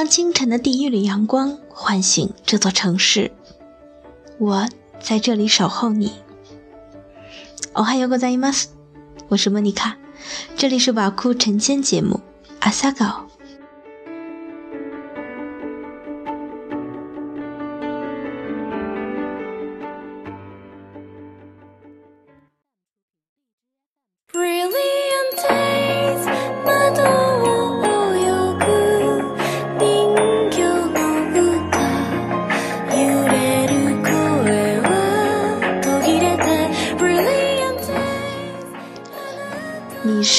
当清晨的第一缕阳光唤醒这座城市，我在这里守候你。哦哈哟，ございます。我是莫妮卡，这里是瓦库晨间节目阿萨高。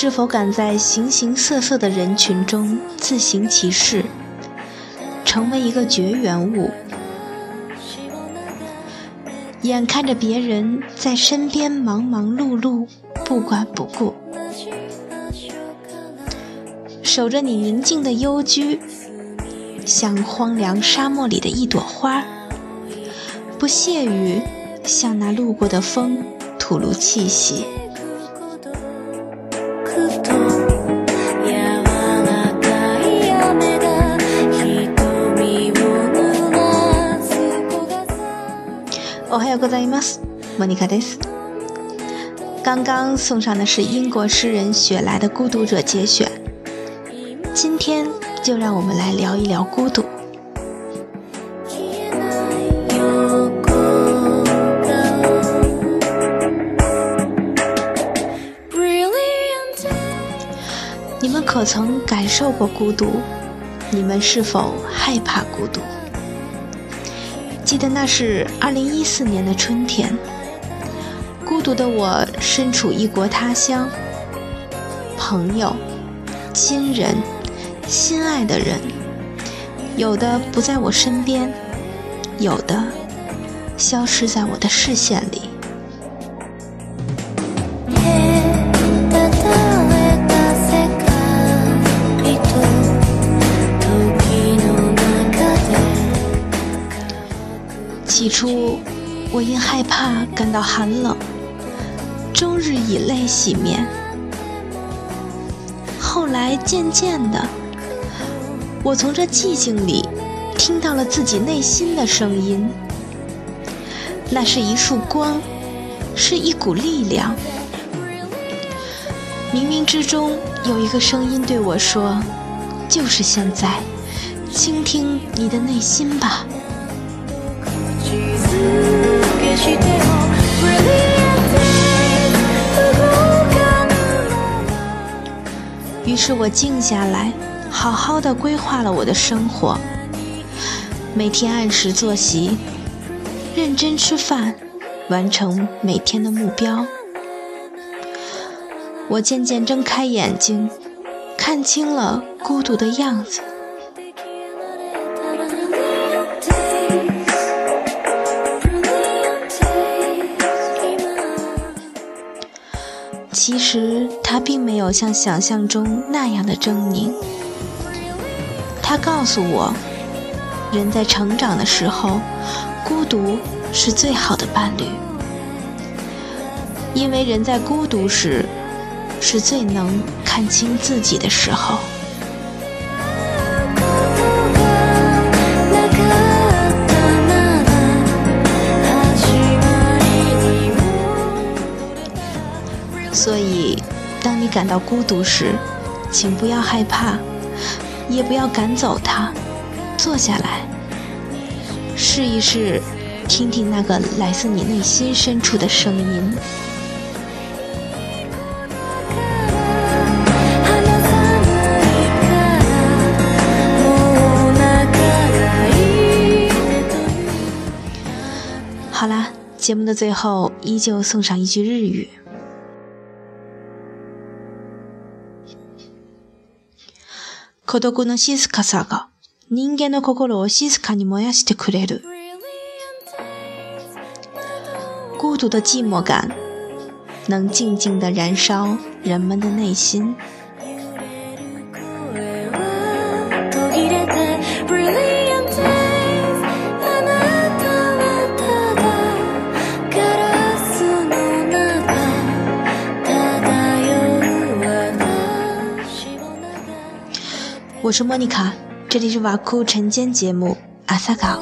是否敢在形形色色的人群中自行其事，成为一个绝缘物？眼看着别人在身边忙忙碌碌，不管不顾，守着你宁静的幽居，像荒凉沙漠里的一朵花，不屑于向那路过的风吐露气息。おはようございます。莫妮卡です。刚刚送上的是英国诗人雪莱的《孤独者》节选。今天就让我们来聊一聊孤独。你们可曾感受过孤独？你们是否害怕孤独？ 记得那是二零一四年的春天，孤独的我身处异国他乡，朋友、亲人、心爱的人，有的不在我身边，有的消失在我的视线里。起初，我因害怕感到寒冷，终日以泪洗面。后来渐渐的，我从这寂静里听到了自己内心的声音，那是一束光，是一股力量。冥冥之中有一个声音对我说：“就是现在，倾听你的内心吧。”是我静下来，好好的规划了我的生活。每天按时作息，认真吃饭，完成每天的目标。我渐渐睁开眼睛，看清了孤独的样子。其实他并没有像想象中那样的狰狞。他告诉我，人在成长的时候，孤独是最好的伴侣，因为人在孤独时，是最能看清自己的时候。感到孤独时，请不要害怕，也不要赶走它，坐下来，试一试，听听那个来自你内心深处的声音。好啦，节目的最后，依旧送上一句日语。孤独の静かさが人間の心を静かに燃やしてくれる。孤独的寂寞感能静静地燃烧人们的内心。我是莫妮卡，这里是瓦库晨间节目阿萨卡，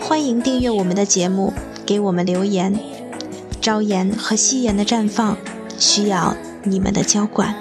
欢迎订阅我们的节目，给我们留言。朝颜和夕颜的绽放需要你们的浇灌。